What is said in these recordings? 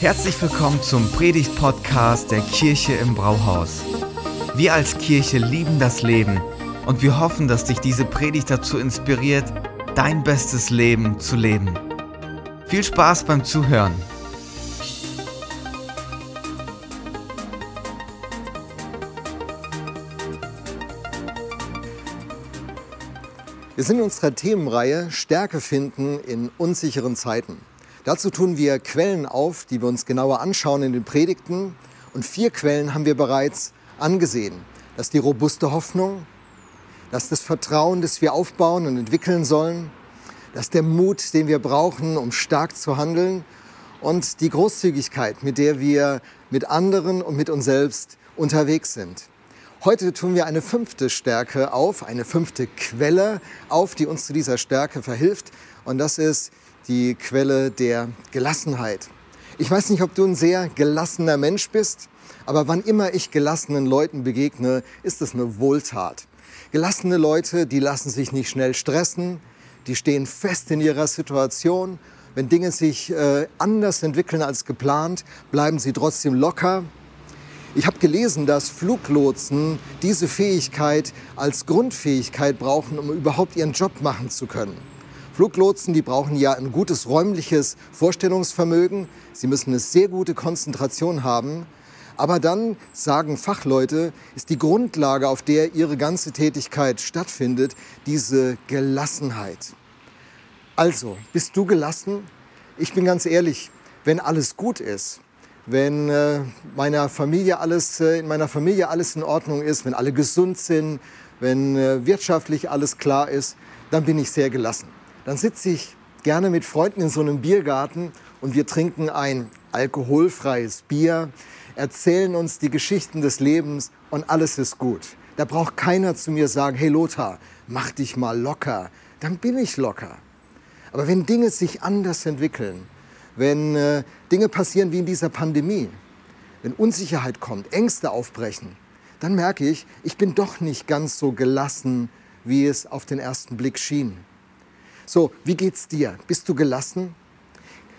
Herzlich willkommen zum Predigt-Podcast der Kirche im Brauhaus. Wir als Kirche lieben das Leben und wir hoffen, dass dich diese Predigt dazu inspiriert, dein bestes Leben zu leben. Viel Spaß beim Zuhören. Wir sind in unserer Themenreihe Stärke finden in unsicheren Zeiten. Dazu tun wir Quellen auf, die wir uns genauer anschauen in den Predigten. Und vier Quellen haben wir bereits angesehen. Das ist die robuste Hoffnung, das ist das Vertrauen, das wir aufbauen und entwickeln sollen, das ist der Mut, den wir brauchen, um stark zu handeln und die Großzügigkeit, mit der wir mit anderen und mit uns selbst unterwegs sind. Heute tun wir eine fünfte Stärke auf, eine fünfte Quelle auf, die uns zu dieser Stärke verhilft. Und das ist die Quelle der Gelassenheit. Ich weiß nicht, ob du ein sehr gelassener Mensch bist, aber wann immer ich gelassenen Leuten begegne, ist es eine Wohltat. Gelassene Leute, die lassen sich nicht schnell stressen, die stehen fest in ihrer Situation. Wenn Dinge sich äh, anders entwickeln als geplant, bleiben sie trotzdem locker. Ich habe gelesen, dass Fluglotsen diese Fähigkeit als Grundfähigkeit brauchen, um überhaupt ihren Job machen zu können. Fluglotsen, die brauchen ja ein gutes räumliches Vorstellungsvermögen. Sie müssen eine sehr gute Konzentration haben. Aber dann, sagen Fachleute, ist die Grundlage, auf der ihre ganze Tätigkeit stattfindet, diese Gelassenheit. Also, bist du gelassen? Ich bin ganz ehrlich, wenn alles gut ist, wenn äh, meiner Familie alles, äh, in meiner Familie alles in Ordnung ist, wenn alle gesund sind, wenn äh, wirtschaftlich alles klar ist, dann bin ich sehr gelassen dann sitze ich gerne mit Freunden in so einem Biergarten und wir trinken ein alkoholfreies Bier, erzählen uns die Geschichten des Lebens und alles ist gut. Da braucht keiner zu mir sagen, hey Lothar, mach dich mal locker. Dann bin ich locker. Aber wenn Dinge sich anders entwickeln, wenn äh, Dinge passieren wie in dieser Pandemie, wenn Unsicherheit kommt, Ängste aufbrechen, dann merke ich, ich bin doch nicht ganz so gelassen, wie es auf den ersten Blick schien. So, wie geht's dir? Bist du gelassen?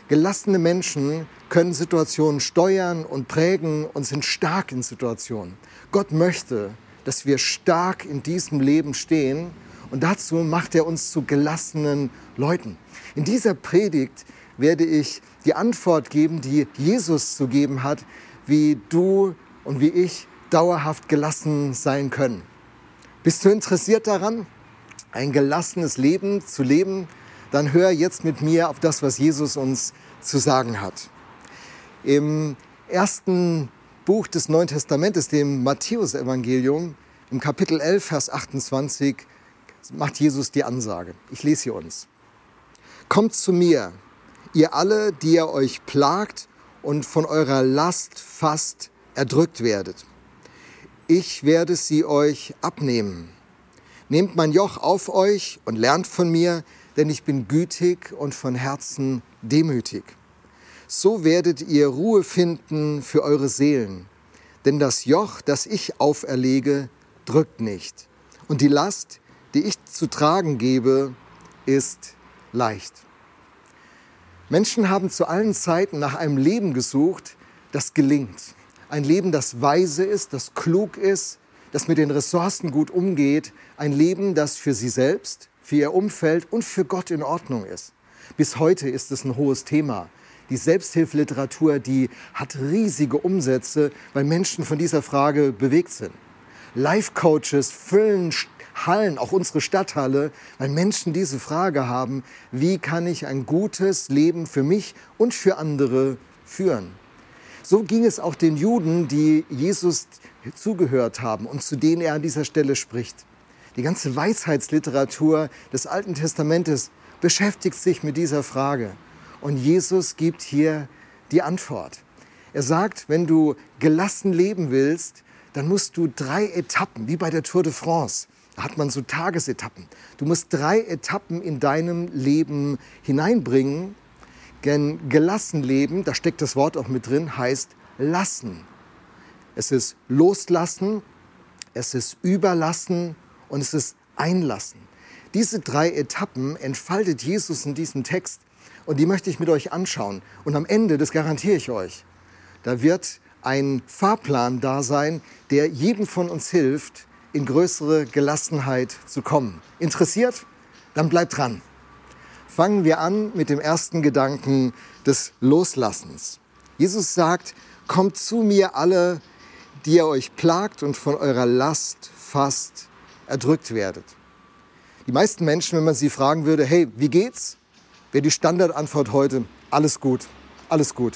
Gelassene Menschen können Situationen steuern und prägen und sind stark in Situationen. Gott möchte, dass wir stark in diesem Leben stehen und dazu macht er uns zu gelassenen Leuten. In dieser Predigt werde ich die Antwort geben, die Jesus zu geben hat, wie du und wie ich dauerhaft gelassen sein können. Bist du interessiert daran? Ein gelassenes Leben zu leben, dann hör jetzt mit mir auf das, was Jesus uns zu sagen hat. Im ersten Buch des Neuen Testamentes, dem Matthäusevangelium, im Kapitel 11, Vers 28, macht Jesus die Ansage. Ich lese sie uns. Kommt zu mir, ihr alle, die ihr euch plagt und von eurer Last fast erdrückt werdet. Ich werde sie euch abnehmen. Nehmt mein Joch auf euch und lernt von mir, denn ich bin gütig und von Herzen demütig. So werdet ihr Ruhe finden für eure Seelen. Denn das Joch, das ich auferlege, drückt nicht. Und die Last, die ich zu tragen gebe, ist leicht. Menschen haben zu allen Zeiten nach einem Leben gesucht, das gelingt. Ein Leben, das weise ist, das klug ist, das mit den Ressourcen gut umgeht, ein Leben, das für sie selbst, für ihr Umfeld und für Gott in Ordnung ist. Bis heute ist es ein hohes Thema. Die Selbsthilfeliteratur, die hat riesige Umsätze, weil Menschen von dieser Frage bewegt sind. Life-Coaches füllen Hallen, auch unsere Stadthalle, weil Menschen diese Frage haben, wie kann ich ein gutes Leben für mich und für andere führen. So ging es auch den Juden, die Jesus zugehört haben und zu denen er an dieser Stelle spricht. Die ganze Weisheitsliteratur des Alten Testamentes beschäftigt sich mit dieser Frage. Und Jesus gibt hier die Antwort. Er sagt, wenn du gelassen leben willst, dann musst du drei Etappen, wie bei der Tour de France, da hat man so Tagesetappen. Du musst drei Etappen in deinem Leben hineinbringen. Denn gelassen leben, da steckt das Wort auch mit drin, heißt lassen. Es ist loslassen, es ist überlassen und es ist einlassen. Diese drei Etappen entfaltet Jesus in diesem Text Und die möchte ich mit euch anschauen. Und am Ende, das garantiere ich euch, da wird ein Fahrplan da sein, der jedem von uns hilft, in größere Gelassenheit zu kommen. Interessiert? Dann bleibt dran. Fangen wir an mit dem ersten Gedanken des Loslassens. Jesus sagt, kommt zu mir alle, die ihr euch plagt und von eurer Last fast erdrückt werdet. Die meisten Menschen, wenn man sie fragen würde, hey, wie geht's? Wäre die Standardantwort heute, alles gut, alles gut.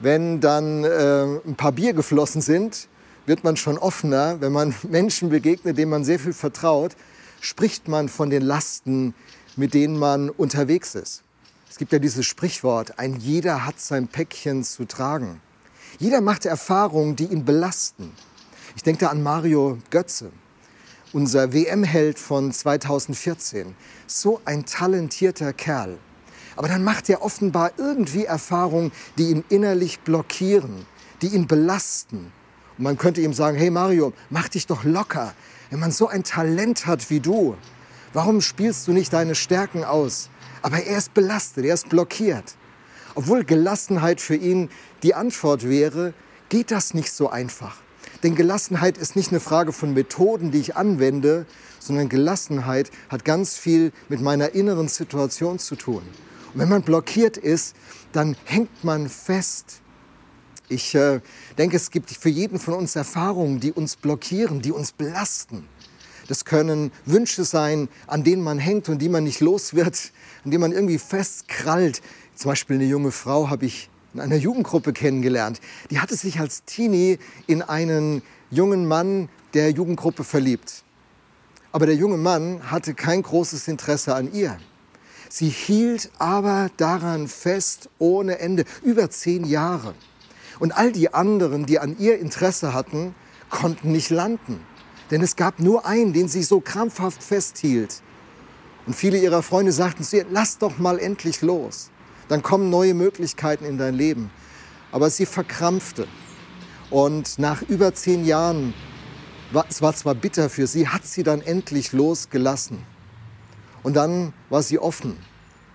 Wenn dann äh, ein paar Bier geflossen sind, wird man schon offener. Wenn man Menschen begegnet, denen man sehr viel vertraut, spricht man von den Lasten, mit denen man unterwegs ist. Es gibt ja dieses Sprichwort, ein jeder hat sein Päckchen zu tragen. Jeder macht Erfahrungen, die ihn belasten. Ich denke da an Mario Götze, unser WM-Held von 2014. So ein talentierter Kerl. Aber dann macht er offenbar irgendwie Erfahrungen, die ihn innerlich blockieren, die ihn belasten. Und man könnte ihm sagen, hey Mario, mach dich doch locker. Wenn man so ein Talent hat wie du, warum spielst du nicht deine Stärken aus? Aber er ist belastet, er ist blockiert. Obwohl Gelassenheit für ihn die Antwort wäre, geht das nicht so einfach. Denn Gelassenheit ist nicht eine Frage von Methoden, die ich anwende, sondern Gelassenheit hat ganz viel mit meiner inneren Situation zu tun. Und wenn man blockiert ist, dann hängt man fest. Ich äh, denke, es gibt für jeden von uns Erfahrungen, die uns blockieren, die uns belasten. Das können Wünsche sein, an denen man hängt und die man nicht los wird, an denen man irgendwie festkrallt. Zum Beispiel eine junge Frau habe ich in einer Jugendgruppe kennengelernt. Die hatte sich als Teenie in einen jungen Mann der Jugendgruppe verliebt. Aber der junge Mann hatte kein großes Interesse an ihr. Sie hielt aber daran fest ohne Ende, über zehn Jahre. Und all die anderen, die an ihr Interesse hatten, konnten nicht landen. Denn es gab nur einen, den sie so krampfhaft festhielt. Und viele ihrer Freunde sagten zu ihr, lass doch mal endlich los. Dann kommen neue Möglichkeiten in dein Leben. Aber sie verkrampfte. Und nach über zehn Jahren, es war zwar bitter für sie, hat sie dann endlich losgelassen. Und dann war sie offen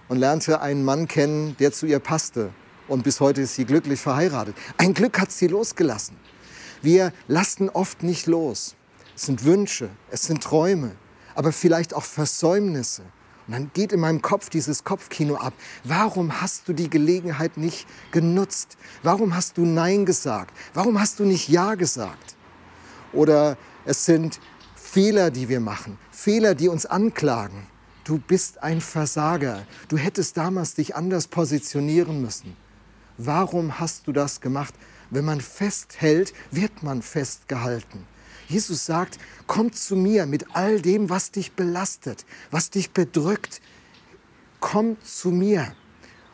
und lernte einen Mann kennen, der zu ihr passte. Und bis heute ist sie glücklich verheiratet. Ein Glück hat sie losgelassen. Wir lassen oft nicht los. Es sind Wünsche, es sind Träume, aber vielleicht auch Versäumnisse. Und dann geht in meinem Kopf dieses Kopfkino ab. Warum hast du die Gelegenheit nicht genutzt? Warum hast du Nein gesagt? Warum hast du nicht Ja gesagt? Oder es sind Fehler, die wir machen, Fehler, die uns anklagen. Du bist ein Versager. Du hättest damals dich anders positionieren müssen. Warum hast du das gemacht? Wenn man festhält, wird man festgehalten. Jesus sagt, komm zu mir mit all dem, was dich belastet, was dich bedrückt. Komm zu mir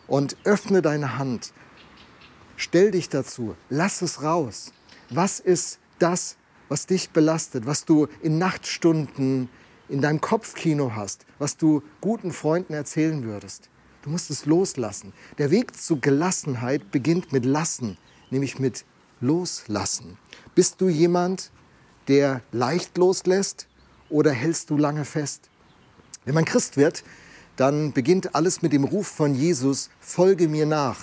und öffne deine Hand. Stell dich dazu, lass es raus. Was ist das, was dich belastet, was du in Nachtstunden in deinem Kopfkino hast, was du guten Freunden erzählen würdest? Du musst es loslassen. Der Weg zu Gelassenheit beginnt mit Lassen, nämlich mit Loslassen. Bist du jemand, der leicht loslässt oder hältst du lange fest? Wenn man Christ wird, dann beginnt alles mit dem Ruf von Jesus, folge mir nach.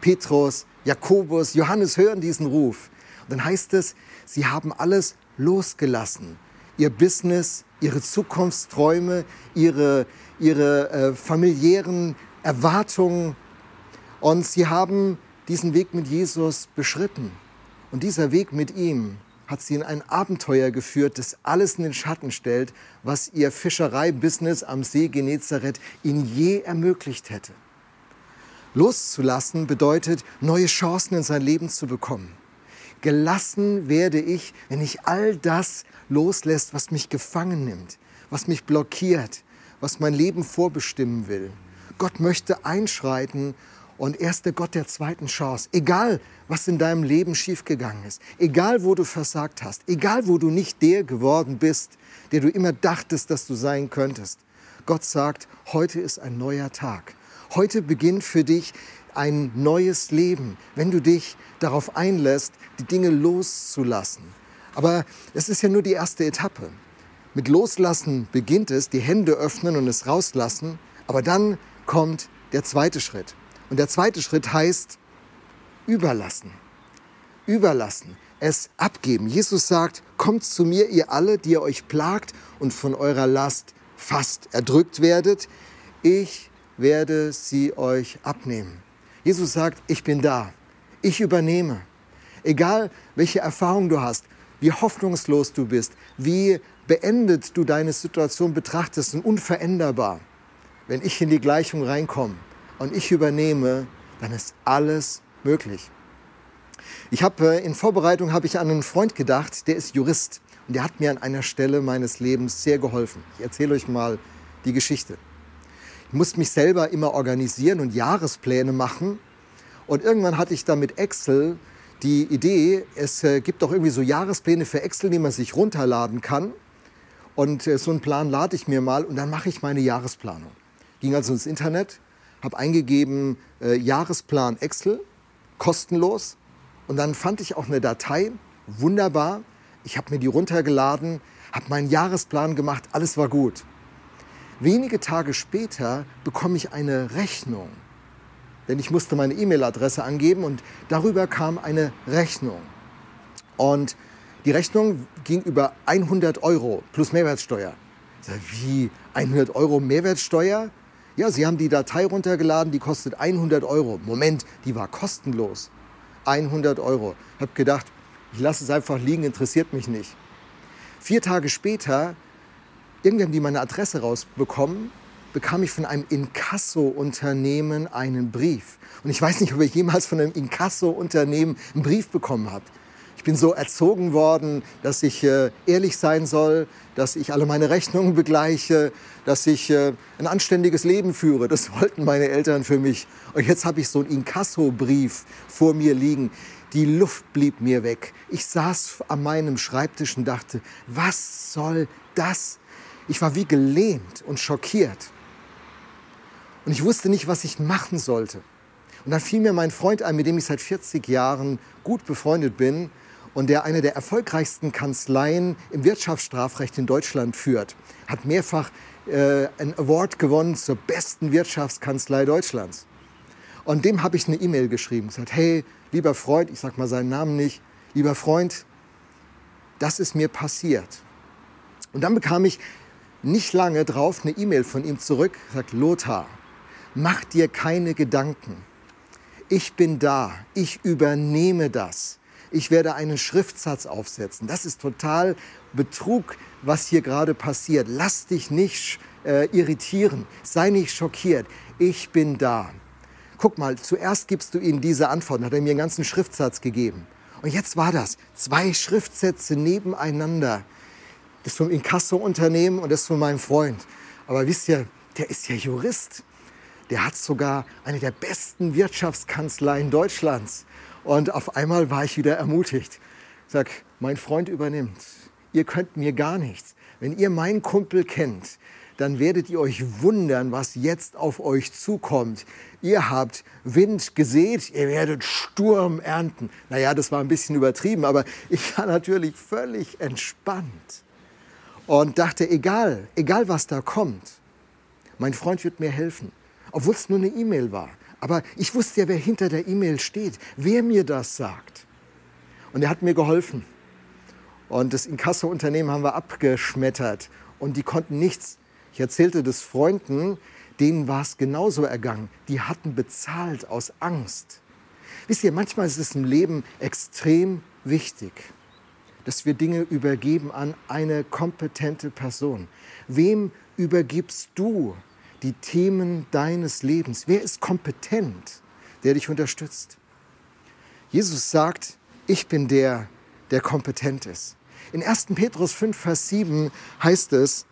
Petrus, Jakobus, Johannes hören diesen Ruf. Und dann heißt es, sie haben alles losgelassen. Ihr Business, ihre Zukunftsträume, ihre, ihre äh, familiären Erwartungen. Und sie haben diesen Weg mit Jesus beschritten. Und dieser Weg mit ihm hat sie in ein Abenteuer geführt, das alles in den Schatten stellt, was ihr Fischereibusiness am See Genezareth ihnen je ermöglicht hätte. Loszulassen bedeutet, neue Chancen in sein Leben zu bekommen. Gelassen werde ich, wenn ich all das loslässt, was mich gefangen nimmt, was mich blockiert, was mein Leben vorbestimmen will. Gott möchte einschreiten und er ist der Gott der zweiten Chance. Egal, was in deinem Leben schiefgegangen ist, egal, wo du versagt hast, egal, wo du nicht der geworden bist, der du immer dachtest, dass du sein könntest. Gott sagt, heute ist ein neuer Tag. Heute beginnt für dich ein neues Leben, wenn du dich darauf einlässt, die Dinge loszulassen. Aber es ist ja nur die erste Etappe. Mit Loslassen beginnt es, die Hände öffnen und es rauslassen, aber dann kommt der zweite Schritt. Und der zweite Schritt heißt überlassen. Überlassen. Es abgeben. Jesus sagt, kommt zu mir, ihr alle, die ihr euch plagt und von eurer Last fast erdrückt werdet. Ich werde sie euch abnehmen. Jesus sagt, ich bin da. Ich übernehme. Egal, welche Erfahrung du hast, wie hoffnungslos du bist, wie beendet du deine Situation betrachtest und unveränderbar. Wenn ich in die Gleichung reinkomme und ich übernehme, dann ist alles möglich. Ich habe äh, in Vorbereitung habe ich an einen Freund gedacht, der ist Jurist und der hat mir an einer Stelle meines Lebens sehr geholfen. Ich erzähle euch mal die Geschichte. Ich musste mich selber immer organisieren und Jahrespläne machen und irgendwann hatte ich dann mit Excel die Idee, es äh, gibt doch irgendwie so Jahrespläne für Excel, die man sich runterladen kann. Und äh, so einen Plan lade ich mir mal und dann mache ich meine Jahresplanung. Ging also ins Internet, habe eingegeben äh, Jahresplan Excel, kostenlos. Und dann fand ich auch eine Datei, wunderbar. Ich habe mir die runtergeladen, habe meinen Jahresplan gemacht, alles war gut. Wenige Tage später bekomme ich eine Rechnung denn ich musste meine E-Mail-Adresse angeben und darüber kam eine Rechnung. Und die Rechnung ging über 100 Euro plus Mehrwertsteuer. Wie 100 Euro Mehrwertsteuer? Ja, Sie haben die Datei runtergeladen, die kostet 100 Euro. Moment, die war kostenlos. 100 Euro. Ich habe gedacht, ich lasse es einfach liegen, interessiert mich nicht. Vier Tage später, irgendwie haben die meine Adresse rausbekommen bekam ich von einem Inkasso-Unternehmen einen Brief. Und ich weiß nicht, ob ihr jemals von einem Inkasso-Unternehmen einen Brief bekommen habt. Ich bin so erzogen worden, dass ich äh, ehrlich sein soll, dass ich alle meine Rechnungen begleiche, dass ich äh, ein anständiges Leben führe. Das wollten meine Eltern für mich. Und jetzt habe ich so einen Inkasso-Brief vor mir liegen. Die Luft blieb mir weg. Ich saß an meinem Schreibtisch und dachte, was soll das? Ich war wie gelähmt und schockiert. Und ich wusste nicht, was ich machen sollte. Und dann fiel mir mein Freund ein, mit dem ich seit 40 Jahren gut befreundet bin und der eine der erfolgreichsten Kanzleien im Wirtschaftsstrafrecht in Deutschland führt. Hat mehrfach äh, ein Award gewonnen zur besten Wirtschaftskanzlei Deutschlands. Und dem habe ich eine E-Mail geschrieben, gesagt, hey, lieber Freund, ich sage mal seinen Namen nicht, lieber Freund, das ist mir passiert. Und dann bekam ich nicht lange drauf eine E-Mail von ihm zurück, sagt Lothar, Mach dir keine Gedanken. Ich bin da. Ich übernehme das. Ich werde einen Schriftsatz aufsetzen. Das ist total Betrug, was hier gerade passiert. Lass dich nicht äh, irritieren. Sei nicht schockiert. Ich bin da. Guck mal, zuerst gibst du ihnen diese Antwort. Dann hat er mir einen ganzen Schriftsatz gegeben. Und jetzt war das. Zwei Schriftsätze nebeneinander. Das vom Inkasso-Unternehmen und das von meinem Freund. Aber wisst ihr, der ist ja Jurist der hat sogar eine der besten Wirtschaftskanzleien Deutschlands. Und auf einmal war ich wieder ermutigt. Sag, mein Freund übernimmt. Ihr könnt mir gar nichts. Wenn ihr meinen Kumpel kennt, dann werdet ihr euch wundern, was jetzt auf euch zukommt. Ihr habt Wind gesät, ihr werdet Sturm ernten. Naja, das war ein bisschen übertrieben, aber ich war natürlich völlig entspannt und dachte, egal, egal was da kommt, mein Freund wird mir helfen obwohl es nur eine E-Mail war. Aber ich wusste ja, wer hinter der E-Mail steht, wer mir das sagt. Und er hat mir geholfen. Und das Inkasso-Unternehmen haben wir abgeschmettert und die konnten nichts. Ich erzählte das Freunden, denen war es genauso ergangen. Die hatten bezahlt aus Angst. Wisst ihr, manchmal ist es im Leben extrem wichtig, dass wir Dinge übergeben an eine kompetente Person. Wem übergibst du die Themen deines Lebens? Wer ist kompetent, der dich unterstützt? Jesus sagt, ich bin der, der kompetent ist. In 1. Petrus 5, Vers 7 heißt es,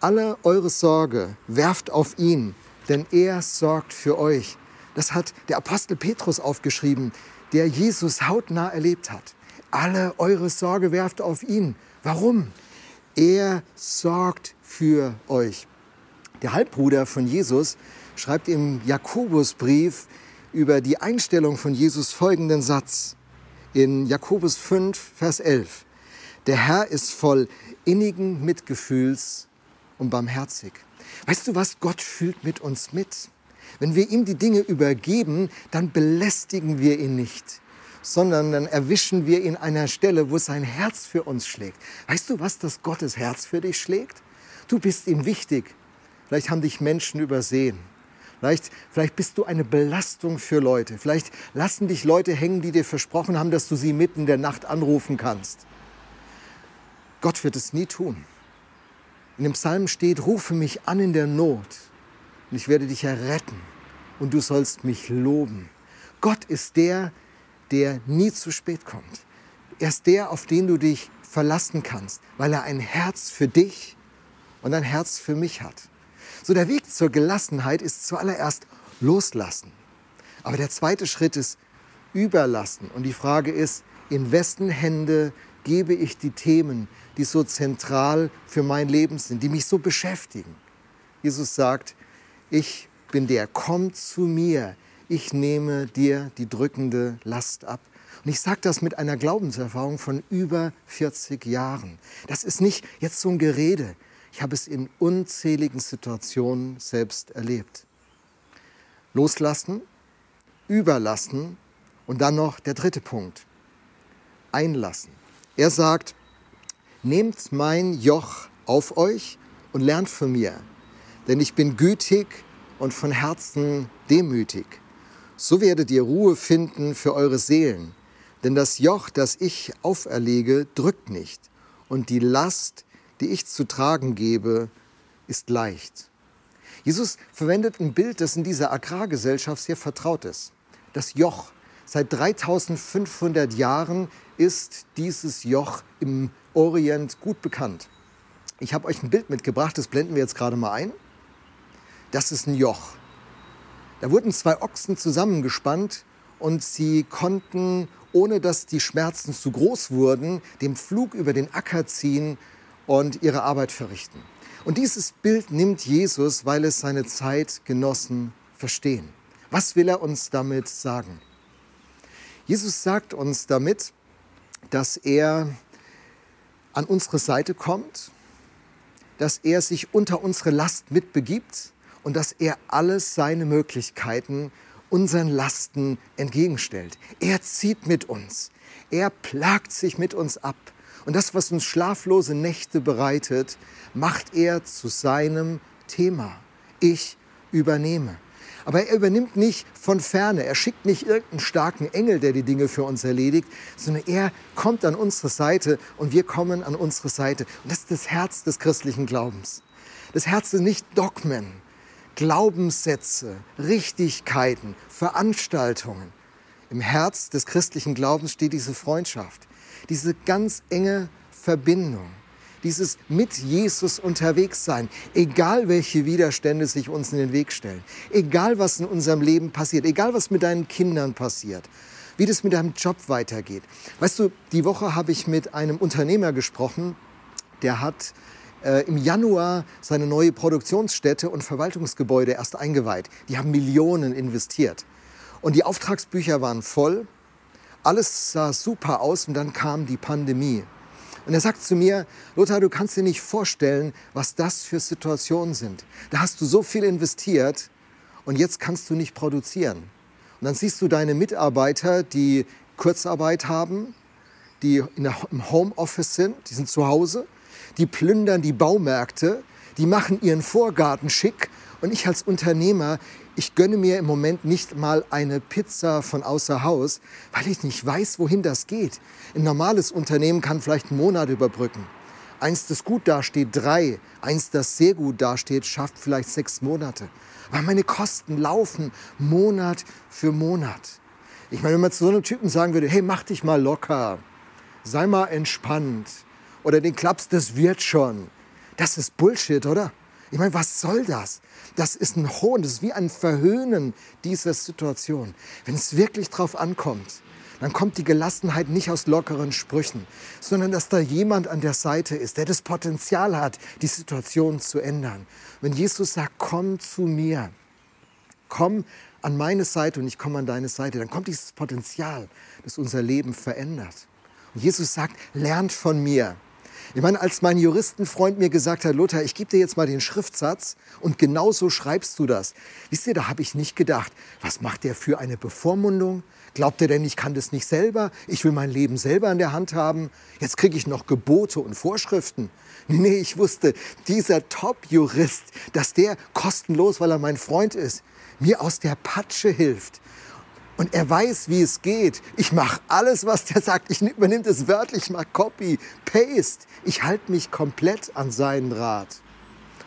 alle eure Sorge werft auf ihn, denn er sorgt für euch. Das hat der Apostel Petrus aufgeschrieben, der Jesus hautnah erlebt hat. Alle eure Sorge werft auf ihn. Warum? Er sorgt für euch. Der Halbbruder von Jesus schreibt im Jakobusbrief über die Einstellung von Jesus folgenden Satz in Jakobus 5, Vers 11. Der Herr ist voll innigen Mitgefühls und barmherzig. Weißt du was? Gott fühlt mit uns mit. Wenn wir ihm die Dinge übergeben, dann belästigen wir ihn nicht, sondern dann erwischen wir ihn an einer Stelle, wo sein Herz für uns schlägt. Weißt du, was das Gottes Herz für dich schlägt? Du bist ihm wichtig. Vielleicht haben dich Menschen übersehen. Vielleicht, vielleicht bist du eine Belastung für Leute. Vielleicht lassen dich Leute hängen, die dir versprochen haben, dass du sie mitten in der Nacht anrufen kannst. Gott wird es nie tun. In dem Psalm steht, rufe mich an in der Not und ich werde dich erretten und du sollst mich loben. Gott ist der, der nie zu spät kommt. Er ist der, auf den du dich verlassen kannst, weil er ein Herz für dich und ein Herz für mich hat. So der Weg zur Gelassenheit ist zuallererst loslassen. Aber der zweite Schritt ist überlassen. Und die Frage ist, in wessen Hände gebe ich die Themen, die so zentral für mein Leben sind, die mich so beschäftigen? Jesus sagt, ich bin der, komm zu mir, ich nehme dir die drückende Last ab. Und ich sage das mit einer Glaubenserfahrung von über 40 Jahren. Das ist nicht jetzt so ein Gerede. Ich habe es in unzähligen Situationen selbst erlebt. Loslassen, überlassen und dann noch der dritte Punkt. Einlassen. Er sagt, nehmt mein Joch auf euch und lernt von mir, denn ich bin gütig und von Herzen demütig. So werdet ihr Ruhe finden für eure Seelen, denn das Joch, das ich auferlege, drückt nicht, und die Last, die ich zu tragen gebe, ist leicht. Jesus verwendet ein Bild, das in dieser Agrargesellschaft sehr vertraut ist. Das Joch. Seit 3500 Jahren ist dieses Joch im Orient gut bekannt. Ich habe euch ein Bild mitgebracht, das blenden wir jetzt gerade mal ein. Das ist ein Joch. Da wurden zwei Ochsen zusammengespannt und sie konnten, ohne dass die Schmerzen zu groß wurden, den Flug über den Acker ziehen und ihre Arbeit verrichten. Und dieses Bild nimmt Jesus, weil es seine Zeitgenossen verstehen. Was will er uns damit sagen? Jesus sagt uns damit, dass er an unsere Seite kommt, dass er sich unter unsere Last mitbegibt und dass er alles seine Möglichkeiten unseren Lasten entgegenstellt. Er zieht mit uns. Er plagt sich mit uns ab. Und das, was uns schlaflose Nächte bereitet, macht er zu seinem Thema. Ich übernehme. Aber er übernimmt nicht von ferne. Er schickt nicht irgendeinen starken Engel, der die Dinge für uns erledigt, sondern er kommt an unsere Seite und wir kommen an unsere Seite. Und das ist das Herz des christlichen Glaubens. Das Herz sind nicht Dogmen, Glaubenssätze, Richtigkeiten, Veranstaltungen. Im Herz des christlichen Glaubens steht diese Freundschaft diese ganz enge Verbindung, dieses mit Jesus unterwegs sein, egal welche Widerstände sich uns in den Weg stellen, egal was in unserem Leben passiert, egal was mit deinen Kindern passiert, wie das mit deinem Job weitergeht. Weißt du, die Woche habe ich mit einem Unternehmer gesprochen, der hat äh, im Januar seine neue Produktionsstätte und Verwaltungsgebäude erst eingeweiht. Die haben Millionen investiert. Und die Auftragsbücher waren voll alles sah super aus und dann kam die Pandemie. Und er sagt zu mir, Lothar, du kannst dir nicht vorstellen, was das für Situationen sind. Da hast du so viel investiert und jetzt kannst du nicht produzieren. Und dann siehst du deine Mitarbeiter, die Kurzarbeit haben, die der, im Homeoffice sind, die sind zu Hause, die plündern die Baumärkte, die machen ihren Vorgarten schick. Und ich als Unternehmer, ich gönne mir im Moment nicht mal eine Pizza von außer Haus, weil ich nicht weiß, wohin das geht. Ein normales Unternehmen kann vielleicht einen Monat überbrücken. Eins, das gut dasteht, drei. Eins, das sehr gut dasteht, schafft vielleicht sechs Monate. Weil meine Kosten laufen Monat für Monat. Ich meine, wenn man zu so einem Typen sagen würde, hey, mach dich mal locker, sei mal entspannt oder den Klaps, das wird schon. Das ist Bullshit, oder? Ich meine, was soll das? Das ist ein Hohn, das ist wie ein Verhöhnen dieser Situation. Wenn es wirklich drauf ankommt, dann kommt die Gelassenheit nicht aus lockeren Sprüchen, sondern dass da jemand an der Seite ist, der das Potenzial hat, die Situation zu ändern. Wenn Jesus sagt, komm zu mir, komm an meine Seite und ich komme an deine Seite, dann kommt dieses Potenzial, das unser Leben verändert. Und Jesus sagt, lernt von mir. Ich meine, als mein Juristenfreund mir gesagt hat, Lothar, ich gebe dir jetzt mal den Schriftsatz und genau so schreibst du das. Wisst ihr, da habe ich nicht gedacht, was macht der für eine Bevormundung? Glaubt er denn, ich kann das nicht selber? Ich will mein Leben selber in der Hand haben? Jetzt kriege ich noch Gebote und Vorschriften. Nee, nee, ich wusste, dieser Top-Jurist, dass der kostenlos, weil er mein Freund ist, mir aus der Patsche hilft. Und er weiß, wie es geht. Ich mache alles, was der sagt. Ich übernehme das wörtlich, ich mache Copy, Paste. Ich halte mich komplett an seinen Rat.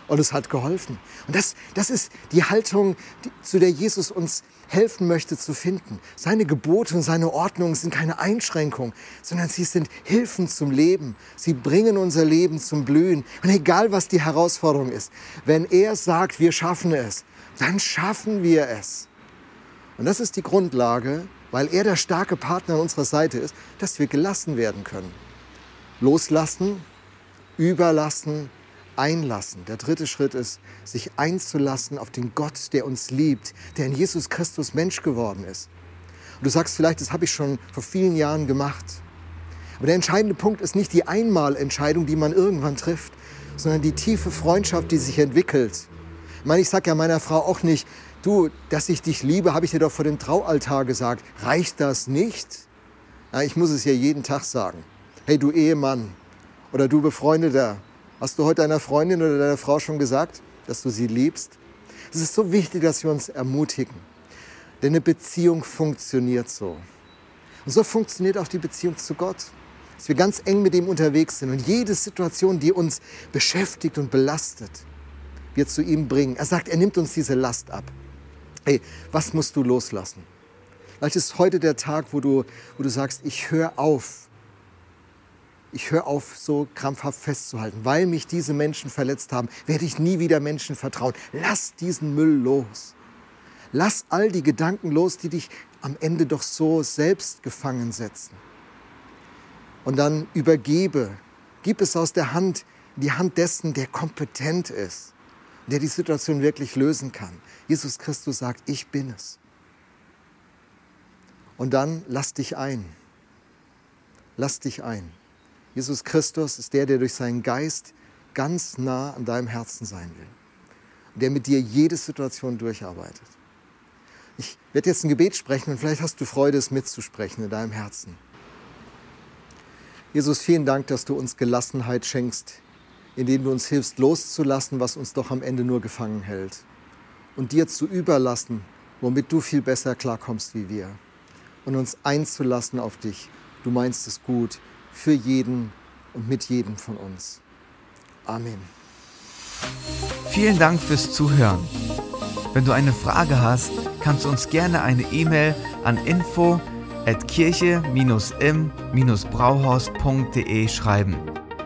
Und es hat geholfen. Und das, das ist die Haltung, die, zu der Jesus uns helfen möchte zu finden. Seine Gebote und seine Ordnungen sind keine Einschränkung, sondern sie sind Hilfen zum Leben. Sie bringen unser Leben zum Blühen. Und egal, was die Herausforderung ist, wenn er sagt, wir schaffen es, dann schaffen wir es. Und das ist die Grundlage, weil er der starke Partner an unserer Seite ist, dass wir gelassen werden können. Loslassen, überlassen, einlassen. Der dritte Schritt ist, sich einzulassen auf den Gott, der uns liebt, der in Jesus Christus Mensch geworden ist. Und du sagst vielleicht, das habe ich schon vor vielen Jahren gemacht. Aber der entscheidende Punkt ist nicht die Einmalentscheidung, die man irgendwann trifft, sondern die tiefe Freundschaft, die sich entwickelt. Ich meine, ich sage ja meiner Frau auch nicht, du, dass ich dich liebe, habe ich dir doch vor dem Traualtar gesagt. Reicht das nicht? Ja, ich muss es ja jeden Tag sagen. Hey, du Ehemann oder du Befreundeter, hast du heute deiner Freundin oder deiner Frau schon gesagt, dass du sie liebst? Es ist so wichtig, dass wir uns ermutigen. Denn eine Beziehung funktioniert so. Und so funktioniert auch die Beziehung zu Gott. Dass wir ganz eng mit ihm unterwegs sind und jede Situation, die uns beschäftigt und belastet, wir zu ihm bringen. Er sagt, er nimmt uns diese Last ab. Hey, was musst du loslassen? Vielleicht ist heute der Tag, wo du, wo du sagst, ich höre auf. Ich höre auf, so krampfhaft festzuhalten. Weil mich diese Menschen verletzt haben, werde ich nie wieder Menschen vertrauen. Lass diesen Müll los. Lass all die Gedanken los, die dich am Ende doch so selbst gefangen setzen. Und dann übergebe. Gib es aus der Hand, die Hand dessen, der kompetent ist der die Situation wirklich lösen kann. Jesus Christus sagt, ich bin es. Und dann lass dich ein. Lass dich ein. Jesus Christus ist der, der durch seinen Geist ganz nah an deinem Herzen sein will. Und der mit dir jede Situation durcharbeitet. Ich werde jetzt ein Gebet sprechen und vielleicht hast du Freude, es mitzusprechen in deinem Herzen. Jesus, vielen Dank, dass du uns Gelassenheit schenkst indem du uns hilfst, loszulassen, was uns doch am Ende nur gefangen hält. Und dir zu überlassen, womit du viel besser klarkommst wie wir. Und uns einzulassen auf dich. Du meinst es gut für jeden und mit jedem von uns. Amen. Vielen Dank fürs Zuhören. Wenn du eine Frage hast, kannst du uns gerne eine E-Mail an info at kirche-im-brauhaus.de schreiben.